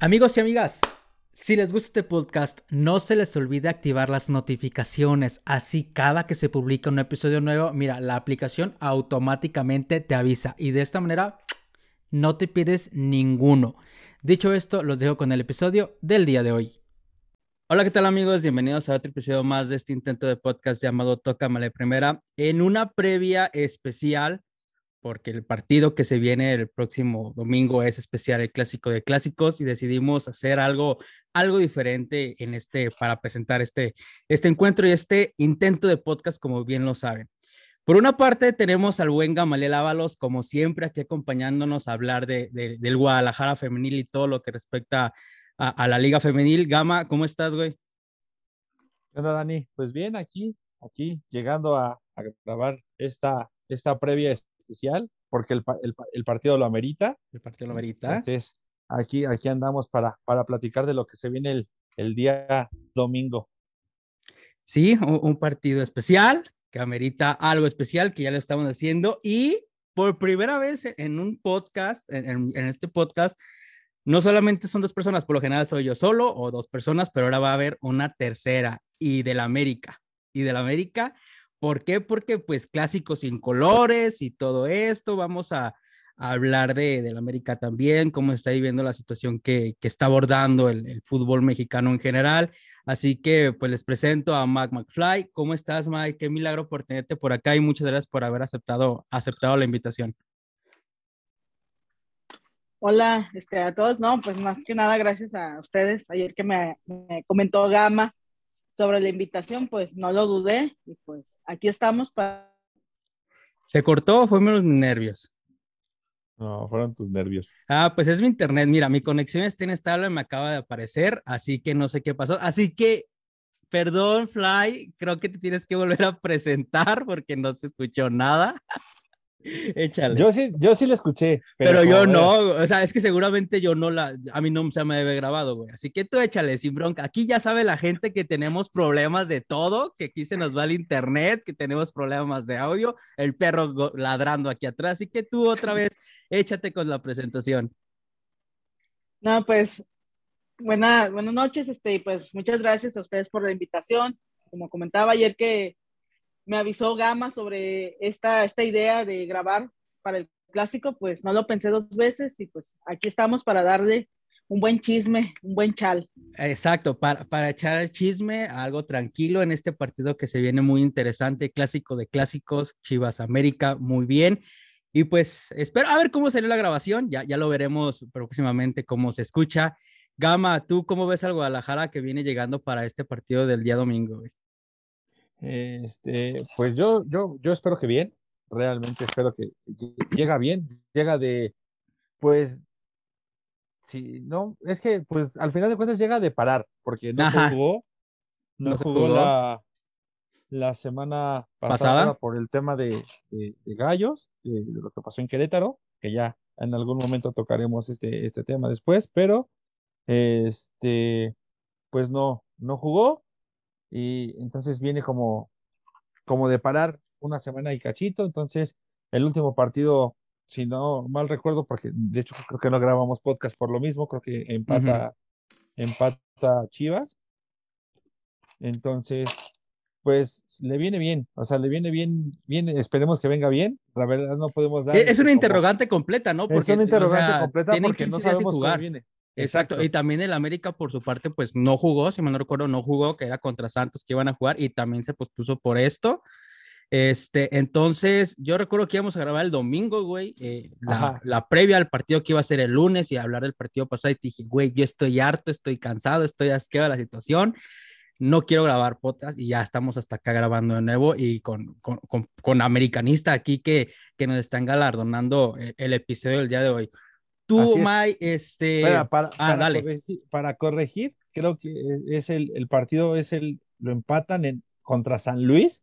Amigos y amigas, si les gusta este podcast, no se les olvide activar las notificaciones. Así cada que se publica un episodio nuevo, mira, la aplicación automáticamente te avisa y de esta manera no te pierdes ninguno. Dicho esto, los dejo con el episodio del día de hoy. Hola, ¿qué tal amigos? Bienvenidos a otro episodio más de este intento de podcast llamado Tócamale Primera. En una previa especial porque el partido que se viene el próximo domingo es especial, el clásico de clásicos, y decidimos hacer algo, algo diferente en este, para presentar este, este encuentro y este intento de podcast, como bien lo saben. Por una parte, tenemos al buen Gamaliel Ábalos, como siempre, aquí acompañándonos a hablar de, del Guadalajara femenil y todo lo que respecta a, la Liga Femenil. Gama, ¿cómo estás, güey? Hola, Dani. Pues bien, aquí, aquí, llegando a, a grabar esta, esta previa especial, porque el, el, el, partido lo amerita. El partido lo amerita. Entonces, aquí, aquí andamos para, para platicar de lo que se viene el, el día domingo. Sí, un, un, partido especial que amerita algo especial, que ya lo estamos haciendo. Y por primera vez en un podcast, en, en este podcast, no solamente son dos personas, por lo general soy yo solo o dos personas, pero ahora va a haber una tercera y de la América. Y de la América, ¿Por qué? Porque pues clásicos sin colores y todo esto, vamos a, hablar de, de, la América también, cómo está viviendo la situación que, que está abordando el, fútbol mexicano en general. Así que pues les presento a Mike McFly. ¿Cómo estás, Mike? Qué milagro por tenerte por acá y muchas gracias por haber aceptado, aceptado la invitación. Hola, este, a todos, no, pues más que nada gracias a ustedes. Ayer que me comentó Gama sobre la invitación, pues no lo dudé y pues aquí estamos para... ¿Se cortó o fueron los nervios? No, fueron tus nervios. Ah, pues es mi internet. Mira, mi conexión está inestable, me acaba de aparecer, así que no sé qué pasó. Así que, perdón, Fly, creo que te tienes que volver a presentar porque no se escuchó nada. Échale. Yo sí, yo sí la escuché. Pero, pero yo no, o sea, es que seguramente yo no la, a mí no se me debe grabado, güey. Así que tú échale sin bronca. Aquí ya sabe la gente que tenemos problemas de todo, que aquí se nos va el internet, que tenemos problemas de audio, el perro ladrando aquí atrás. Así que tú otra vez échate con la presentación. No, pues buena, buenas noches, este, y pues muchas gracias a ustedes por la invitación. Como comentaba ayer que me avisó Gama sobre esta, esta idea de grabar para el clásico, pues no lo pensé dos veces y pues aquí estamos para darle un buen chisme, un buen chal. Exacto, para, para echar el chisme, algo tranquilo en este partido que se viene muy interesante, clásico de clásicos, Chivas América, muy bien. Y pues espero a ver cómo salió la grabación, ya, ya lo veremos próximamente cómo se escucha. Gama, ¿tú cómo ves al Guadalajara que viene llegando para este partido del día domingo? Este, pues yo, yo, yo espero que bien, realmente espero que llega bien, llega de, pues, sí, no, es que, pues, al final de cuentas llega de parar, porque no Ajá. jugó, no, no jugó, jugó la, la, semana pasada, ¿Pasada? por el tema de, de, de Gallos, de, de, lo que pasó en Querétaro, que ya en algún momento tocaremos este, este tema después, pero, este, pues no, no jugó, y entonces viene como, como de parar una semana y cachito, entonces el último partido, si no mal recuerdo, porque de hecho creo que no grabamos podcast por lo mismo, creo que empata, uh -huh. empata Chivas, entonces pues le viene bien, o sea, le viene bien, bien, esperemos que venga bien, la verdad no podemos dar. Es una interrogante completa, ¿no? Porque, es una interrogante o sea, completa porque no sabemos jugar. viene. Exacto. Y también el América por su parte pues no jugó, si me no recuerdo, no jugó, que era contra Santos que iban a jugar y también se pospuso por esto. Este, entonces yo recuerdo que íbamos a grabar el domingo, güey, eh, la, la, previa al partido que iba a ser el lunes y hablar del partido pasado y te dije, güey, yo estoy harto, estoy cansado, estoy asqueado de la situación, no quiero grabar podcast y ya estamos hasta acá grabando de nuevo y con, con, con, con americanista aquí que, que nos están galardonando el, el episodio del día de hoy. Tú, May, este. Para, para, ah, para, dale. Corregir, para, corregir, creo que es el, el, partido, es el, lo empatan en, contra San Luis.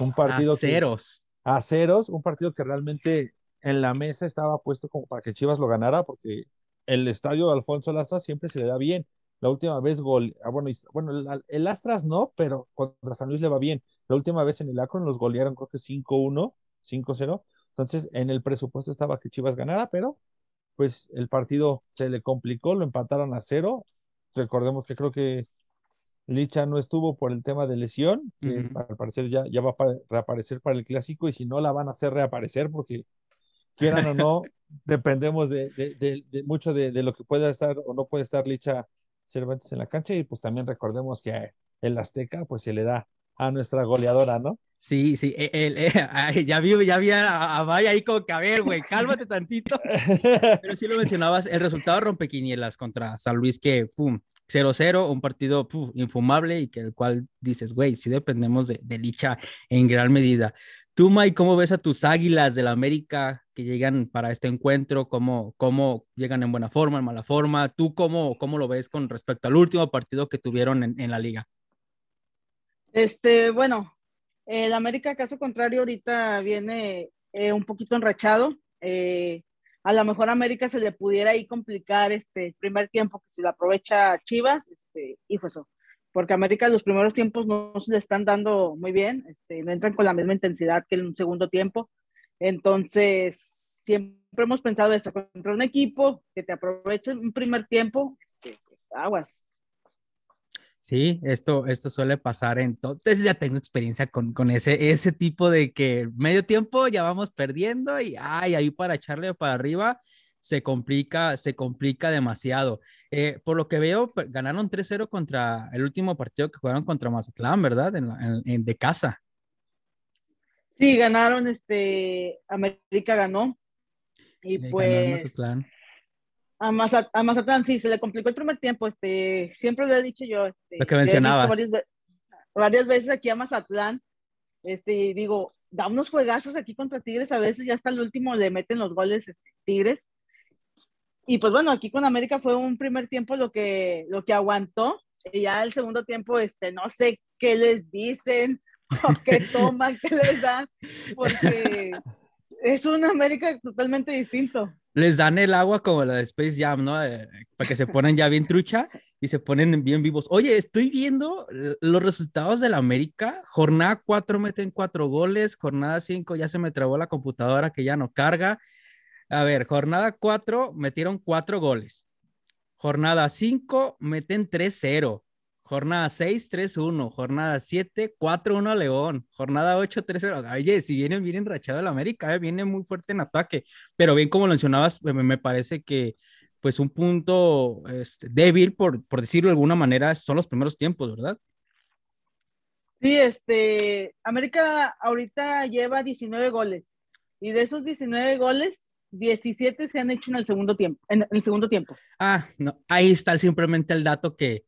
Un partido. A ceros. Que, a ceros, un partido que realmente en la mesa estaba puesto como para que Chivas lo ganara, porque el estadio de Alfonso Lastras siempre se le da bien. La última vez gol, ah, bueno, bueno el, el, Astras no, pero contra San Luis le va bien. La última vez en el Akron los golearon, creo que 5-1, 5-0. Entonces, en el presupuesto estaba que Chivas ganara, pero pues el partido se le complicó, lo empataron a cero. Recordemos que creo que Licha no estuvo por el tema de lesión, que al parecer ya, ya va a reaparecer para el clásico y si no la van a hacer reaparecer porque quieran o no, dependemos de, de, mucho de, lo que pueda estar o no puede estar Licha Cervantes en la cancha y pues también recordemos que el Azteca pues se le da a nuestra goleadora, ¿no? Sí, sí, e, el, ya vi, ya a, a Vaya ahí a ver, güey, cálmate tantito. Pero sí lo mencionabas, el resultado rompequinielas contra San Luis, que, pum, 0-0, un partido infumable y que el cual dices, güey, sí dependemos de, de, Licha en gran medida. Tú, Mike, ¿cómo ves a tus águilas del América que llegan para este encuentro? ¿Cómo, cómo llegan en buena forma, en mala forma? ¿Tú cómo, cómo lo ves con respecto al último partido que tuvieron en, en la liga? Este, bueno, el América, caso contrario, ahorita viene eh, un poquito enrachado. Eh, a lo mejor América se le pudiera ahí complicar este primer tiempo, que si lo aprovecha Chivas, este, pues eso, porque América los primeros tiempos no, se le están dando muy bien, este, no entran con la misma intensidad que en un segundo tiempo. Entonces, siempre hemos pensado eso, contra un equipo que te aproveche un primer tiempo, este, pues aguas. Sí, esto, esto suele pasar entonces ya tengo experiencia con, con, ese, ese tipo de que medio tiempo ya vamos perdiendo y ay, ahí para echarle para arriba se complica, se complica demasiado. Eh, por lo que veo, ganaron 3-0 contra el último partido que jugaron contra Mazatlán, ¿verdad? En, de casa. Sí, ganaron, este, América ganó. Y pues a, Mazatlán, sí, se le complicó el primer tiempo, este, siempre lo he dicho yo. Este, lo que mencionabas. Varias, veces aquí a Mazatlán, este, digo, da unos juegazos aquí contra Tigres, a veces ya hasta el último le meten los goles este, Tigres. Y pues bueno, aquí con América fue un primer tiempo lo que, lo que aguantó, y ya el segundo tiempo, este, no sé qué les dicen, o qué toman, qué les dan, porque es un América totalmente distinto les dan el agua como la de Space Jam, ¿no? Eh, para que se ponen ya bien trucha y se ponen bien vivos. Oye, estoy viendo los resultados de la América. Jornada 4 meten 4 goles, jornada 5 ya se me trabó la computadora que ya no carga. A ver, jornada 4 metieron 4 goles. Jornada 5 meten 3-0. Jornada 6, 3-1. Jornada 7, 4-1 a León. Jornada 8, 3-0. Oye, si vienen bien enrachado el América, eh, viene muy fuerte en ataque. Pero bien, como mencionabas, me, parece que pues un punto este, débil, por, por decirlo de alguna manera, son los primeros tiempos, ¿verdad? Sí, este, América ahorita lleva 19 goles y de esos 19 goles, 17 se han hecho en el segundo tiempo, en el segundo tiempo. Ah, no, ahí está simplemente el dato que,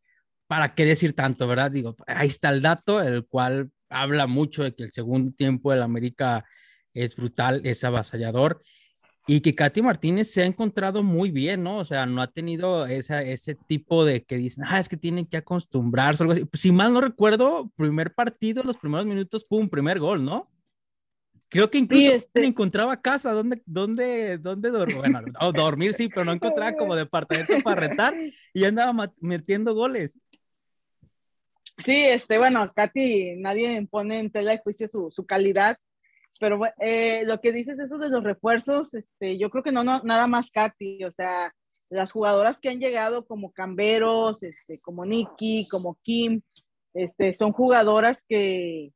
¿para qué decir tanto, verdad? Digo, ahí está el dato, el cual habla mucho de que el segundo tiempo del América es brutal, es avasallador y que Katy Martínez se ha encontrado muy bien, ¿no? O sea, no ha tenido esa, ese tipo de que dicen, ah, es que tienen que acostumbrarse, algo así. Si mal no recuerdo, primer partido, los primeros minutos, un primer gol, ¿no? Creo que incluso este... encontraba casa donde, donde, donde dormir. Bueno, dormir sí, pero no encontraba como departamento para rentar y andaba metiendo goles. Sí, este, bueno, Katy, nadie pone en tela de juicio su, su calidad, pero eh, lo que dices eso de los refuerzos, este, yo creo que no, no, nada más Katy, o sea, las jugadoras que han llegado como Camberos, este, como Nikki, como Kim, este, son jugadoras que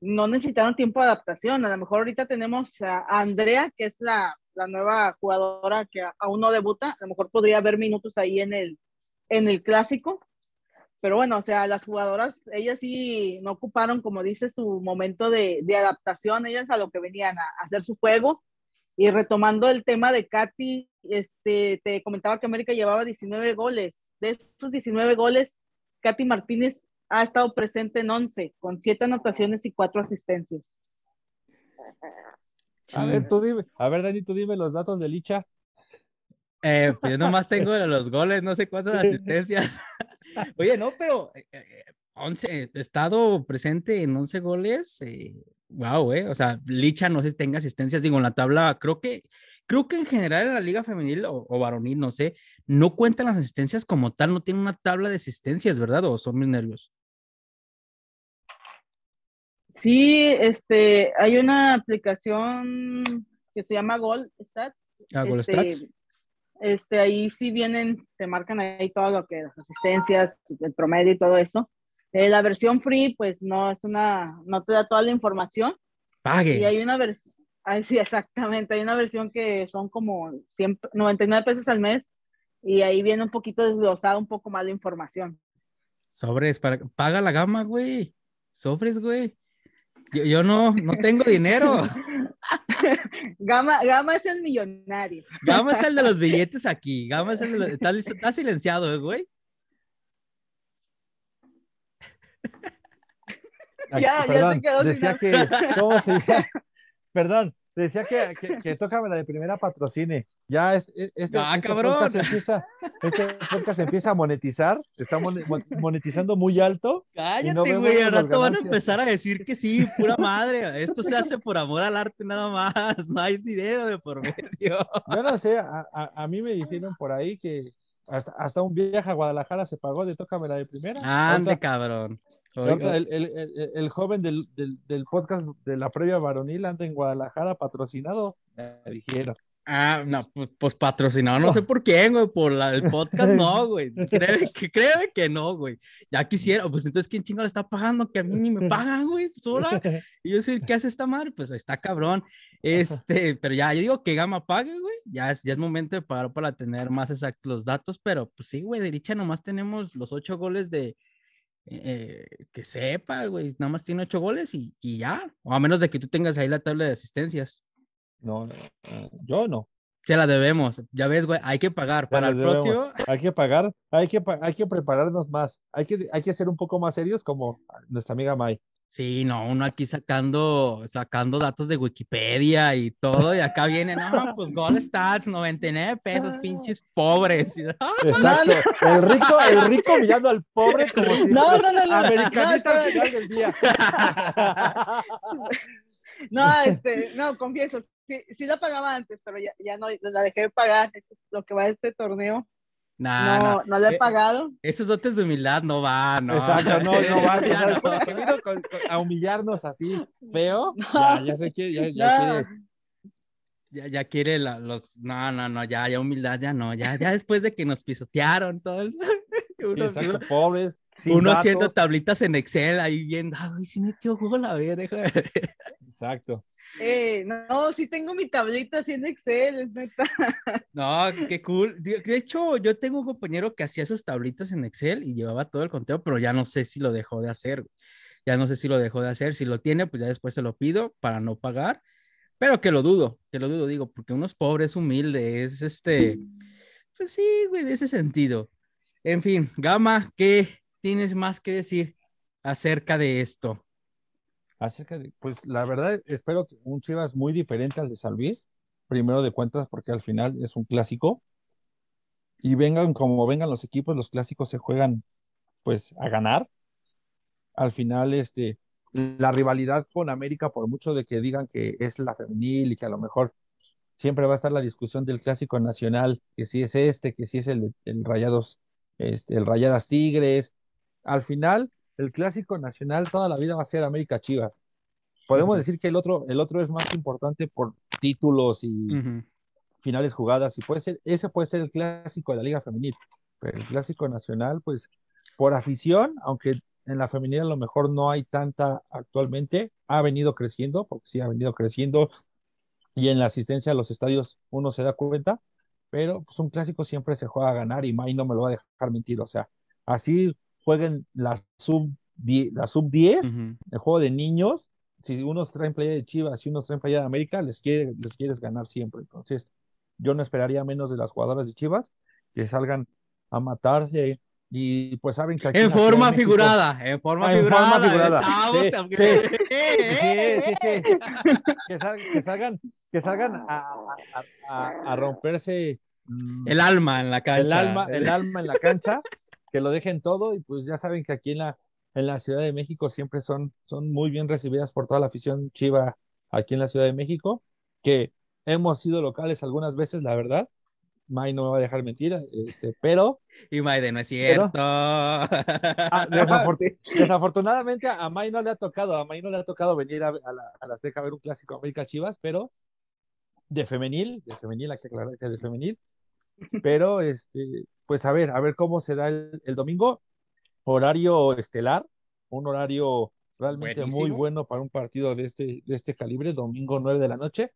no necesitaron tiempo de adaptación. A lo mejor ahorita tenemos a Andrea, que es la, la nueva jugadora que aún no debuta, a lo mejor podría haber minutos ahí en el, en el clásico, pero bueno, o sea, las jugadoras, ellas sí no ocuparon, como dice, su momento de, de adaptación, ellas a lo que venían a, hacer su juego. Y retomando el tema de Katy, este, te comentaba que América llevaba 19 goles. De esos 19 goles, Katy Martínez ha estado presente en 11, con 7 anotaciones y 4 asistencias. A ver, tú dime, a ver, Dani, tú dime los datos de Licha. Eh, yo nomás tengo los goles, no sé cuántas asistencias. Oye, no, pero 11, eh, eh, he estado presente en 11 goles. wow, eh. O sea, Licha no sé si tenga asistencias, digo, en la tabla, creo que, creo que en general en la liga femenil o, varonil, no sé, no cuentan las asistencias como tal, no tiene una tabla de asistencias, ¿verdad? ¿O son mis nervios? Sí, este, hay una aplicación que se llama Goal Stat. Ah, Goal este, este, ahí sí vienen, te marcan ahí todo lo que las asistencias, el promedio y todo eso. Eh, la versión free, pues no es una, no te da toda la información. Pague. Y hay una versión, sí, exactamente, hay una versión que son como 100, 99 pesos al mes y ahí viene un poquito desglosada un poco más de información. Sobres, para, paga la gama, güey. Sobres, güey. Yo, yo no, no tengo dinero. Gama, Gama es el millonario. Gama es el de los billetes aquí. Gama es el de los... Está, está silenciado, ¿eh, güey. Ya, ya Perdón, se quedó sin decía que, ¿cómo se llama? Decía que, que, que tócame la de primera patrocine. Ya es, es- este, Ah, este cabrón. podcast empieza, este podcast empieza a monetizar, está mon- mon- monetizando muy alto. Cállate, no güey. Al rato van a empezar a decir que sí, pura madre. Esto se hace por amor al arte nada más. No hay dinero de por medio. Yo no sé, a, a, a mí me dijeron por ahí que hasta, hasta un viaje a Guadalajara se pagó de tócame la de primera. Ande, cabrón. El, el- el- el joven del, del, del podcast de la previa varonil anda en Guadalajara patrocinado, me dijeron. Ah, no, pues, pues patrocinado, no sé por quién, güey, por la, el podcast, no, güey. Créeme que, créeme que no, güey. Ya quisiera, pues entonces, ¿quién chingo le está pagando? Que a mí ni me pagan, güey, pues ahora. Y yo soy que hace esta madre, pues está cabrón. Este, pero ya, yo digo que Gama pague, güey. Ya es, ya es momento de pagar para tener más exactos los datos, pero pues sí, güey, de dicha nomás tenemos los ocho goles de. Eh, que sepa, güey, nada más tiene ocho goles y, y ya. O a menos de que tú tengas ahí la tabla de asistencias. No, no, no, yo no. Se la debemos. Ya ves, güey, hay que pagar. Para el debemos. próximo, Hay que pagar, hay que, hay que prepararnos más, hay que, hay que ser un poco más serios como nuestra amiga Mai. Sí, no, uno aquí sacando, sacando datos de Wikipedia y todo, y acá viene, no, pues Gold Stats, 99 pesos, pinches pobres. Ah, Exacto, el rico, el rico mirando al pobre como si No, no, no, no. americanista No, al final del día. No, este, no, confieso, sí, sí la pagaba antes, pero ya, ya no, la dejé de pagar. Lo que va de este torneo, nah, no, no, no la he Eh, pagado. Esos dotes de humildad no van, no. Exacto, no, no va. Que vino con- con- a humillarnos así feo. Ya, ya sé que ya, ya No. quiere. Ya, ya quiere la- los, no, no, no, ya, ya humildad, ya no, ya, ya después de que nos pisotearon todo el- Sí, uno, exacto, uno- pobres. sin uno haciendo tablitas en Excel ahí viendo, ay, sí metió gol, a ver, ver". Exacto. Eh, no, sí tengo mi tablita así en Excel. No, qué cool. De de hecho, yo tengo un compañero que hacía sus tablitas en Excel y llevaba todo el conteo, pero ya no sé si lo dejó de hacer. Ya no sé si lo dejó de hacer. Si lo tiene, pues ya después se lo pido para no pagar. Pero que lo dudo, que lo dudo, digo, porque uno es pobre, es humilde, es este. Pues sí, güey, de ese sentido. En fin, Gama, ¿qué tienes más que decir acerca de esto? Acerca de, pues la verdad, espero que un Chivas muy diferente al de San Luis, primero de cuentas, porque al final es un clásico. Y vengan como vengan los equipos, los clásicos se juegan pues a ganar. Al final, este, la rivalidad con América, por mucho de que digan que es la femenil y que a lo mejor siempre va a estar la discusión del clásico nacional, que si es este, que si es el, el Rayados, este, el Rayadas Tigres. Al final, el clásico nacional toda la vida va a ser América Chivas. Podemos decir que el otro, el otro es más importante por títulos y finales jugadas, y puede ser, ese puede ser el clásico de la Liga Femenil, pero el clásico nacional, pues, por afición, aunque en la femenil a lo mejor no hay tanta actualmente, ha venido creciendo, porque sí ha venido creciendo, y en la asistencia a los estadios uno se da cuenta, pero pues un clásico siempre se juega a ganar y May no me lo va a dejar mentir, o sea, así jueguen la sub 10, la sub 10 Ujú. el juego de niños, si unos traen playa de Chivas y unos traen playa de América, les, quiere, les quieres ganar siempre. Entonces, yo no esperaría menos de las jugadoras de Chivas que salgan a matarse y pues saben que aquí En forma México- figurada, en forma Ah, en figurada. forma figurada. estamos, Sí, aunque- sí. Sí, sí, sí. Que, sal- que salgan, que salgan a, a- a- a romperse mm, El alma en la cancha. el alma, el alma en la cancha, que lo dejen todo y pues ya saben que aquí en la, en la Ciudad de México siempre son, son muy bien recibidas por toda la afición chiva aquí en la Ciudad de México, que hemos sido locales algunas veces, la verdad. May no me va a dejar mentir, este, pero Y Maide, no es Pero- cierto. ah, desafor- desafortunadamente a May no le ha tocado, a May no le ha tocado venir a, a la, a la Azteca a ver un clásico América Chivas, pero de femenil, de femenil, hay que aclarar que de femenil, Pero, este, pues a ver, a ver cómo se da el, el domingo. Horario estelar, un horario realmente muy bueno para un partido de este, de este calibre, domingo 9 de la noche.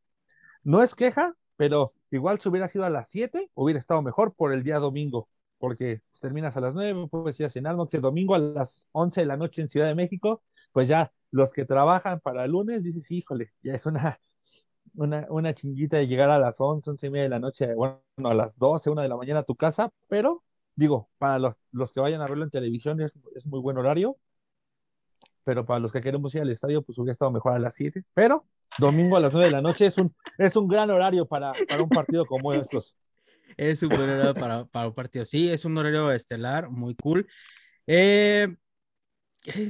No es queja, pero igual si hubiera sido a las 7, hubiera estado mejor por el día domingo, porque pues, terminas a las 9, puedes ir a cenar, no que domingo a las 11 de la noche en Ciudad de México, pues ya los que trabajan para el lunes, dices, híjole, ya es una, una, una chinguita de llegar a las 11, 11 y media de la noche, bueno, a las 12, 1 de la mañana a tu casa, pero digo, para los, los que vayan a verlo en televisión es, es muy buen horario, pero para los que queremos ir al estadio, pues hubiera estado mejor a las 7, pero domingo a las 9 de la noche es un, es un gran horario para, para un partido como estos. Es un buen horario para, para un partido. Sí, es un horario estelar, muy cool. Eh,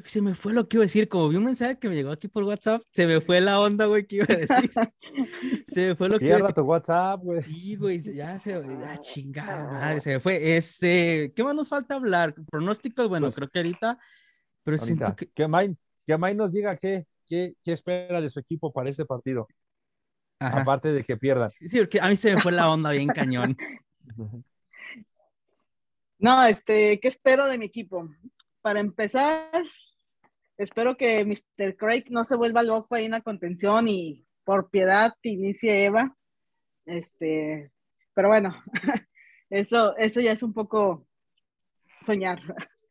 se me fue lo que iba a decir, como vi un mensaje que me llegó aquí por WhatsApp, se me fue la onda, güey, que iba a decir. Se me fue lo que iba a decir. tu WhatsApp, güey. Sí, güey, ya se, ya chingada madre, se me fue. Este, ¿qué más nos falta hablar? Pronósticos, bueno, Pues, creo que ahorita, pero siento Ahorita, que, que May, que May nos diga qué, qué, qué espera de su equipo para este partido, ajá. aparte de que pierdan. Sí, porque a mí se me fue la onda bien cañón. No, este, ¿qué espero de mi equipo? Para empezar, espero que Mr. Craig no se vuelva loco ahí en la contención y por piedad inicie Eva. Este, pero bueno, eso, eso ya es un poco soñar.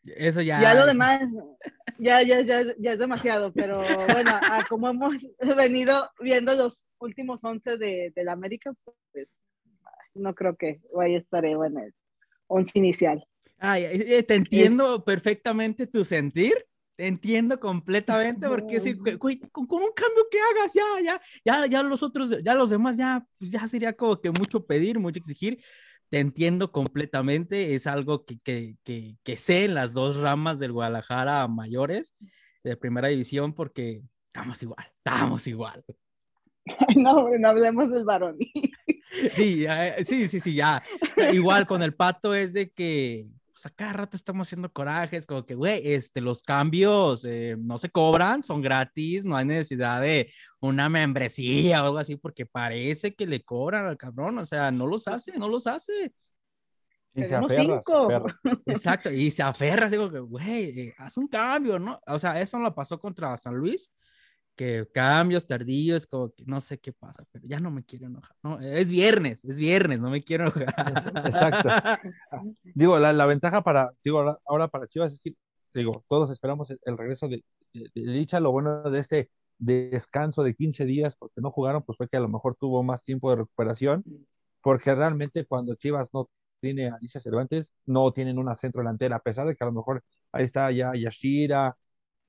Eso ya. Ya lo demás, ya, ya, ya, ya es demasiado, pero bueno, a como hemos venido viendo los últimos 11 de, de la América, pues no creo que vaya a estar Eva en el 11 inicial. Ay, eh, eh, te entiendo perfectamente tu sentir. Te entiendo completamente porque güey, con, con un cambio que hagas, ya, ya, ya, ya los otros, ya los demás, ya, pues ya sería como que mucho pedir, mucho exigir. Te entiendo completamente, es algo que, que, que, que sé en las dos ramas del Guadalajara mayores de primera división porque estamos igual, estamos igual. No, no hablemos del varón. Sí, eh, sí, sí, sí, ya. Igual con el pato es de que pues, a cada rato estamos haciendo corajes, como que, güey, este, los cambios eh, no se cobran, son gratis, no hay necesidad de una membresía o algo así, porque parece que le cobran al cabrón, o sea, no los hace, no los hace. Y se aferra, se cinco. aferra. Exacto, y se aferra, digo que, güey, eh, haz un cambio, ¿no? O sea, eso no lo pasó contra San Luis, que cambios tardíos, como que no sé qué pasa, pero ya no me quiero enojar, ¿no? Es viernes, es viernes, no me quiero enojar. Exacto. Digo, la, la ventaja para, digo, ahora, para Chivas es que, digo, todos esperamos el, el regreso de, de, de Licha. Lo bueno de este descanso de 15 días, porque no jugaron, pues fue que a lo mejor tuvo más tiempo de recuperación, porque realmente cuando Chivas no tiene a Alicia Cervantes, no tienen una centro delantera, a pesar de que a lo mejor ahí está ya Yashira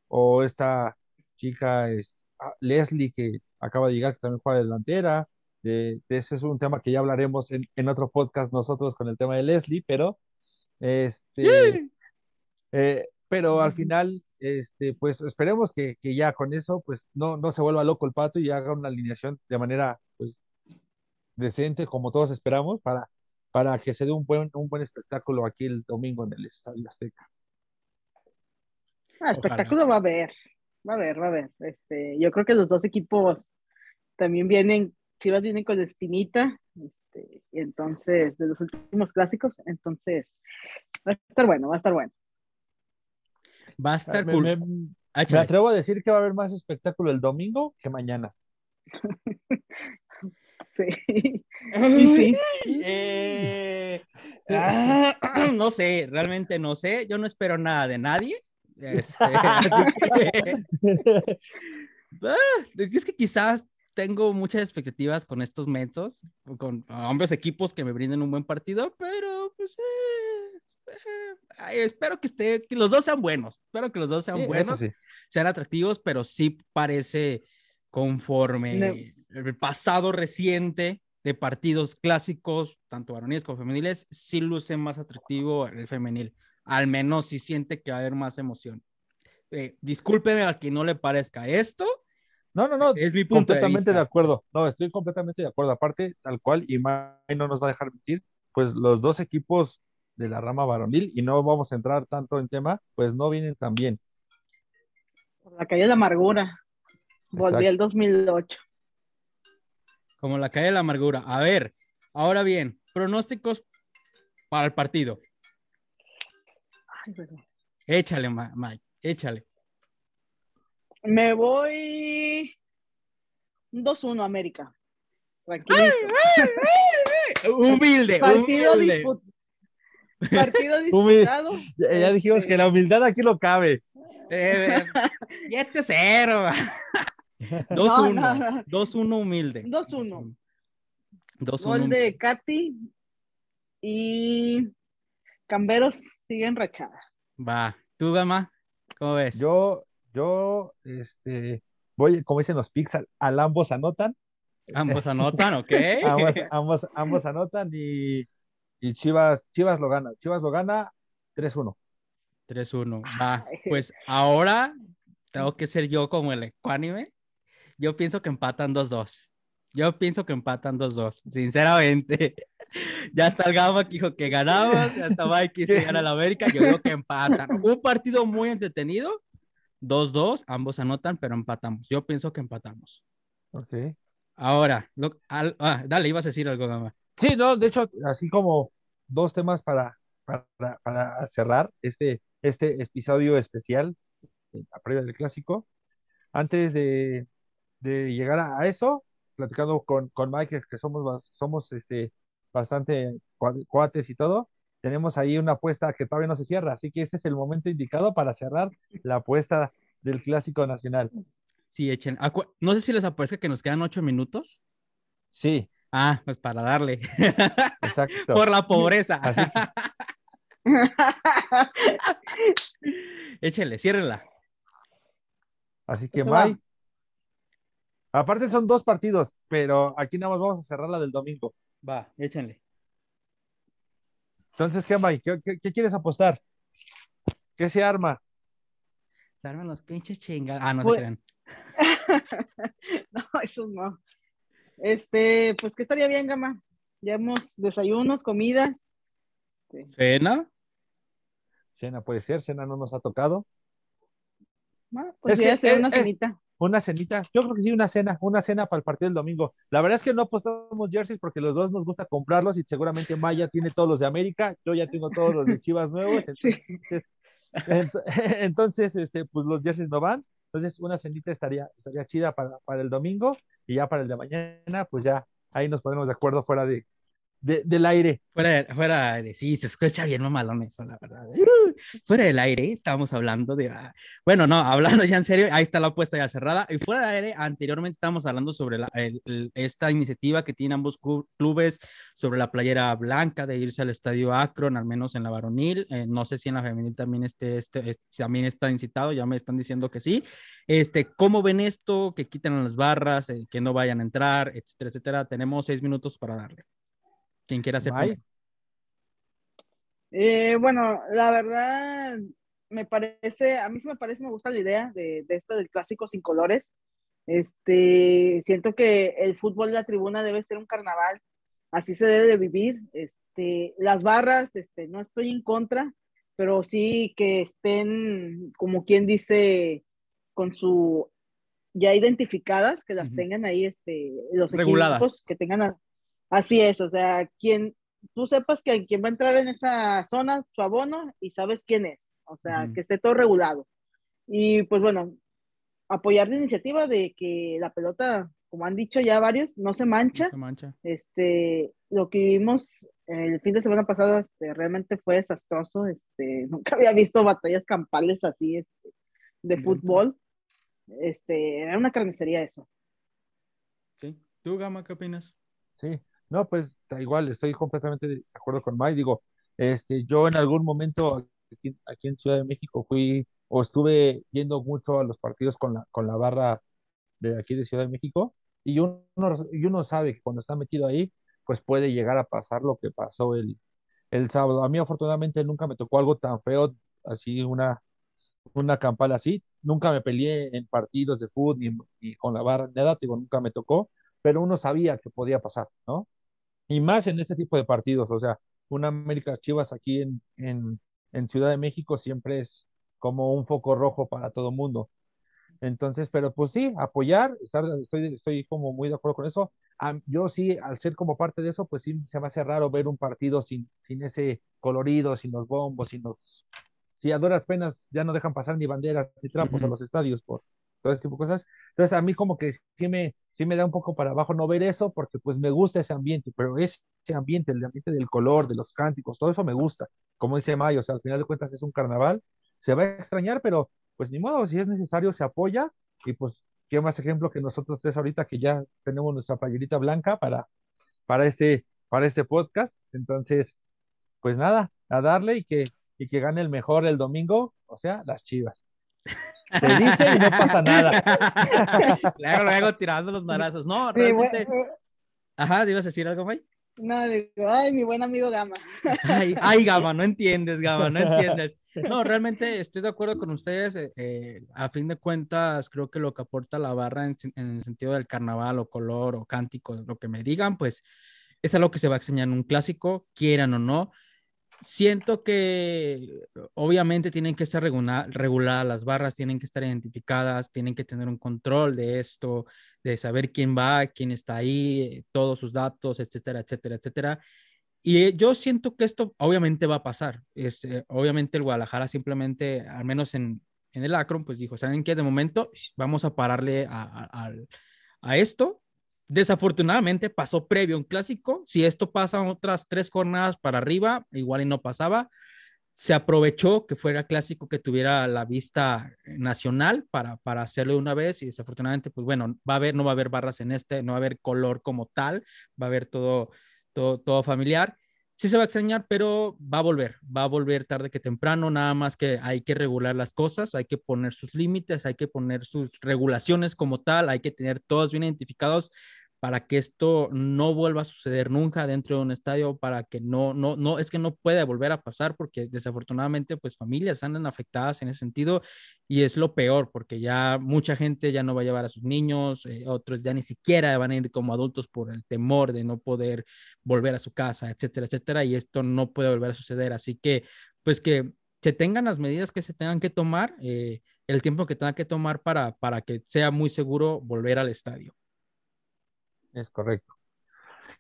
o esta chica es, ah, Leslie que acaba de llegar, que también juega de delantera. De, de ese es un tema que ya hablaremos en, en otro podcast nosotros con el tema de Leslie, pero este, eh, pero al final, este, pues esperemos que, que ya con eso, pues no, no se vuelva loco el pato y haga una alineación de manera, pues, decente, como todos esperamos, para, para que se dé un buen, un buen espectáculo aquí el domingo en el Estadio Azteca. Ah, espectáculo va a haber, va a haber, va a haber. Este, yo creo que los dos equipos también vienen, Chivas vienen con la espinita, este, y entonces, de los últimos clásicos, entonces, va a estar bueno, va a estar bueno. Va a estar Me, cool. me- me Ah, échale. atrevo a decir que va a haber más espectáculo el domingo que mañana. Sí. Sí. Eh, ah, no sé, realmente no sé. Yo no espero nada de nadie. Este, así que- Ah, es que quizás tengo muchas expectativas con estos mensos, con ambos equipos que me brinden un buen partido, pero pues eh, eh, ay, espero que esté, que los dos sean buenos. Espero que los dos sean Sí, buenos, sí. sean atractivos, pero sí parece conforme No. el pasado reciente de partidos clásicos, tanto varoniles como femeniles, sí luce más atractivo el femenil. Al menos sí siente que va a haber más emoción. Eh, discúlpeme a quien no le parezca esto, No, no, no, es mi punto de completamente de, vista. acuerdo. No, estoy completamente de acuerdo. Aparte, tal cual, y May no nos va a dejar mentir, pues los dos equipos de la rama varonil, y no vamos a entrar tanto en tema, pues no vienen tan bien. Por la calle de la amargura. Volví Exacto. al 2008. Como la calle de la amargura. A ver, ahora bien, pronósticos para el partido. Échale, Mike, échale. Me voy 2-1 América. Tranquilo. Humilde, Partido, humilde. Partido disputado. Ya, ya dijimos Este, que la humildad aquí lo cabe. Eh, 7-0. 2-1. No, no, no. 2-1 humilde. 2-1. 2-1. Gol de Katy y Camberos sigue enrachada. Va. ¿Tú, Gama? ¿Cómo ves? Yo, yo, este, voy, como dicen los Pix, al, al ambos anotan. Ambos anotan, ¿ok? Ambos, ambos, ambos anotan y, y Chivas, Chivas lo gana. Chivas lo gana 3-1. 3-1. Va. Pues ahora tengo que ser yo como el ecuánime. Yo pienso que empatan 2-2. Yo pienso que empatan 2-2, sinceramente. Ya está el Gama que dijo que ganamos, ya está Mike que que gana la América, yo digo que empatan. Un partido muy entretenido, 2-2, ambos anotan, pero empatamos. Yo pienso que empatamos. Ok. Ahora, lo- al- ah, dale, ibas a decir algo, Gama. Sí, no, de hecho, así como dos temas para, para, para cerrar este, este episodio especial, eh, a previa del clásico. Antes de, de llegar a, a eso, platicando con, con Mike, que somos, somos este, bastante cua- cuates y todo, tenemos ahí una apuesta que todavía no se cierra, así que este es el momento indicado para cerrar la apuesta del clásico nacional. Sí, echen. acu- No sé si les aparece que nos quedan ocho minutos. Sí, Ah, pues para darle. exacto. Por la pobreza. Así que- Échele, ciérrela. Así que, Eso va. Mike. Aparte son dos partidos, pero aquí nada más vamos a cerrar la del domingo. Va, échenle. Entonces, ¿qué, Mike? ¿Qué, qué- qué quieres apostar? ¿Qué se arma? Se arman los pinches chingados. Ah, no se Pues- crean. No, eso no. Este, pues que estaría bien, Gama. Ya hemos desayunos, comidas. Este, ¿Cena? Cena puede ser, cena no nos ha tocado. bueno, pues Es ya que, sea eh, una cenita. Una cenita, yo creo que sí, una cena, una cena para el partido del domingo. La verdad es que no apostamos jerseys porque los dos nos gusta comprarlos y seguramente Maya tiene todos los de América, yo ya tengo todos los de Chivas nuevos, Sí. entonces, ent- entonces este, pues los jerseys no van. Entonces, una cenita estaría, estaría chida para, para el domingo y ya para el de mañana, pues ya ahí nos ponemos de acuerdo fuera de, de- del aire. Fuera de, fuera de, sí, se escucha bien mamalón eso, la verdad. Uh, fuera del aire, estábamos hablando de, ah, bueno, no, hablando ya en serio, ahí está la apuesta ya cerrada. Y fuera del aire, anteriormente estábamos hablando sobre la- el- el- esta iniciativa que tienen ambos clubes sobre la playera blanca de irse al estadio Akron, al menos en la varonil. Eh, no sé si en la femenil también, este, este, este- también está incitado, ya me están diciendo que sí. Este, ¿cómo ven esto? Que quiten las barras, eh, que no vayan a entrar, etcétera, etcétera. Tenemos seis minutos para darle. Quien quiera hacer. Eh, bueno, la verdad, me parece, a mí sí me parece, me gusta la idea de, de esto del clásico sin colores. Este, siento que el fútbol de la tribuna debe ser un carnaval, así se debe de vivir. Este, las barras, este, no estoy en contra, pero sí que estén, como quien dice, con su ya identificadas, que las tengan ahí, este, los Reguladas. equipos, que tengan, a- así es, o sea, quien, tú sepas que quien va a entrar en esa zona, su abono, y sabes quién es, o sea, que esté todo regulado. Y pues bueno, apoyar la iniciativa de que la pelota, como han dicho ya varios, no se mancha. No se mancha. Este, lo que vimos el fin de semana pasado, este, realmente fue desastroso. Este, nunca había visto batallas campales así, este, de fútbol. Este, era una carnicería eso. Sí. ¿Tú, Gama, qué opinas? Sí, no, pues igual, estoy completamente de acuerdo con Mike. Digo, este, yo en algún momento aquí, aquí en Ciudad de México fui o estuve yendo mucho a los partidos con la, con la barra de aquí de Ciudad de México y uno, y uno sabe que cuando está metido ahí, pues puede llegar a pasar lo que pasó el, el sábado. A mí afortunadamente nunca me tocó algo tan feo, así una, una campal así. Nunca me peleé en partidos de fútbol ni, ni con la barra, nada, digo, nunca me tocó, pero uno sabía que podía pasar, ¿no? Y más en este tipo de partidos, o sea, una América Chivas aquí en, en, en Ciudad de México siempre es como un foco rojo para todo mundo. Entonces, pero pues sí, apoyar, estar, estoy, estoy como muy de acuerdo con eso. yo sí, al ser como parte de eso, pues sí se me hace raro ver un partido sin, sin ese colorido, sin los bombos, sin los... Si a duras penas ya no dejan pasar ni banderas ni trapos a los estadios por todo este tipo de cosas. Entonces a mí como que sí me, sí me da un poco para abajo no ver eso, porque pues me gusta ese ambiente, pero ese ambiente, el ambiente del color, de los cánticos, todo eso me gusta. Como dice Mayo, o sea, al final de cuentas es un carnaval, se va a extrañar, pero pues ni modo, si es necesario se apoya y pues qué más ejemplo que nosotros tres ahorita que ya tenemos nuestra playerita blanca para, para, este, para este podcast. Entonces, pues nada, a darle y que, y que gane el mejor el domingo, o sea, las chivas. Se dice y no pasa nada. luego, luego tirando los marazos. No, realmente. Ajá, ¿te ibas a decir algo, May? No, digo, ay, mi buen amigo Gama. Ay, ay, Gama, no entiendes, Gama, no entiendes. No, realmente estoy de acuerdo con ustedes. Eh, eh, a fin de cuentas, creo que lo que aporta la barra en, en, el sentido del carnaval o color o cántico, lo que me digan, pues es algo que se va a enseñar en un clásico, quieran o no siento que obviamente tienen que estar reguladas las barras, tienen que estar identificadas, tienen que tener un control de esto, de saber quién va, quién está ahí, todos sus datos, etcétera, etcétera, etcétera. Y yo siento que esto obviamente va a pasar. Es, eh, obviamente el Guadalajara simplemente, al menos en, en el Akron, pues dijo, ¿saben qué? De momento vamos a pararle a, a esto Desafortunadamente pasó previo un clásico. Si esto pasa otras tres jornadas para arriba, igual y no pasaba. Se aprovechó que fuera clásico que tuviera la vista nacional para, para hacerlo una vez y desafortunadamente, pues bueno, va a haber, no va a haber barras en este, no va a haber color como tal, va a haber todo, todo, todo familiar sí se va a extrañar, pero va a volver, va a volver tarde que temprano, nada más que hay que regular las cosas, hay que poner sus límites, hay que poner sus regulaciones como tal, hay que tener todos bien identificados para que esto no vuelva a suceder nunca dentro de un estadio, para que no, no, no, es que no puede volver a pasar porque desafortunadamente pues familias andan afectadas en ese sentido y es lo peor porque ya mucha gente ya no va a llevar a sus niños, eh, otros ya ni siquiera van a ir como adultos por el temor de no poder volver a su casa, etcétera, etcétera, y esto no puede volver a suceder, así que pues que se tengan las medidas que se tengan que tomar, eh, el tiempo que tengan que tomar para, para que sea muy seguro volver al estadio. Es correcto.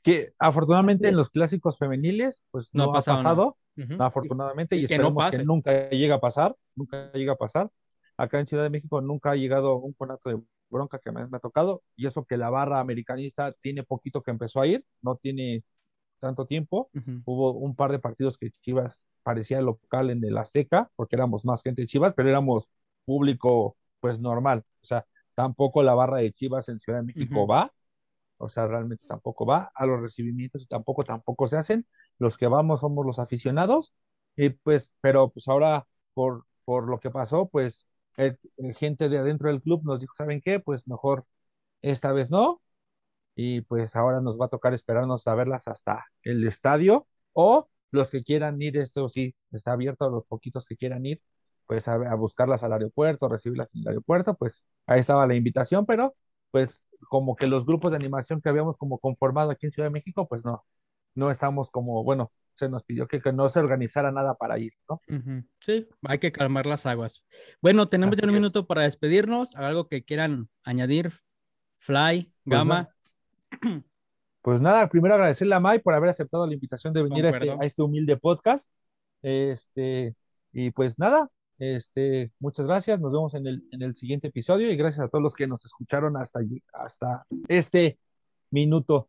Que afortunadamente en los clásicos femeniles, pues no, ha pasado, afortunadamente, y, esperemos que nunca llegue a pasar, nunca llega a pasar. Acá en Ciudad de México nunca ha llegado un conato de bronca que me, ha tocado, y eso que la barra americanista tiene poquito que empezó a ir, no tiene tanto tiempo. Hubo un par de partidos que Chivas parecía local en el Azteca, porque éramos más gente de Chivas, pero éramos público pues normal. O sea, tampoco la barra de Chivas en Ciudad de México va, o sea, realmente tampoco va a los recibimientos y tampoco, tampoco se hacen. Los que vamos somos los aficionados, y pues, pero pues ahora por, por lo que pasó, pues gente de adentro del club nos dijo, ¿saben qué? Pues mejor esta vez no, y pues ahora nos va a tocar esperarnos a verlas hasta el estadio, o los que quieran ir, esto sí, está abierto a los poquitos que quieran ir, pues a, a buscarlas al aeropuerto, recibirlas en el aeropuerto, pues ahí estaba la invitación, pero pues como que los grupos de animación que habíamos como conformado aquí en Ciudad de México, pues no, no estamos como, bueno, se nos pidió que, no se organizara nada para ir, ¿no? Sí, hay que calmar las aguas. Bueno, tenemos ya un minuto para despedirnos. ¿Algo que quieran añadir? Fly, pues Gama. Pues nada, primero agradecerle a Mai por haber aceptado la invitación de venir a este, a este, humilde podcast. Este, y pues nada, este, muchas gracias, nos vemos en el, en el siguiente episodio y gracias a todos los que nos escucharon hasta, hasta este minuto.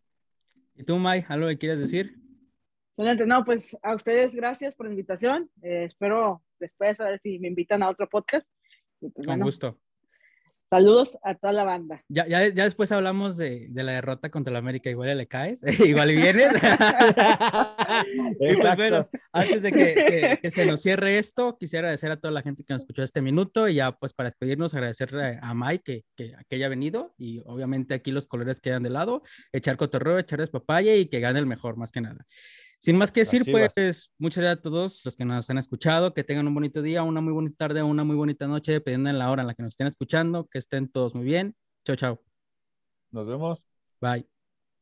¿Y tú, May, algo que quieres decir? Excelente, no, pues a ustedes gracias por la invitación. Eh, espero después a ver si me invitan a otro podcast. Pues, Con gusto. Saludos a toda la banda. Ya, ya, ya después hablamos de, de, la derrota contra el América. Igual le caes, igual vienes. pues bueno, antes de que, que, se nos cierre esto, quisiera agradecer a toda la gente que nos escuchó este minuto y ya pues para despedirnos, agradecerle a Mike que, que, haya venido y obviamente aquí los colores quedan de lado, echar cotorreo, echar despapaya y que gane el mejor más que nada. Sin más que decir, pues muchas gracias a todos los que nos han escuchado, que tengan un bonito día, una muy bonita tarde, una muy bonita noche, dependiendo de la hora en la que nos estén escuchando, que estén todos muy bien. Chao, chao. Nos vemos. Bye.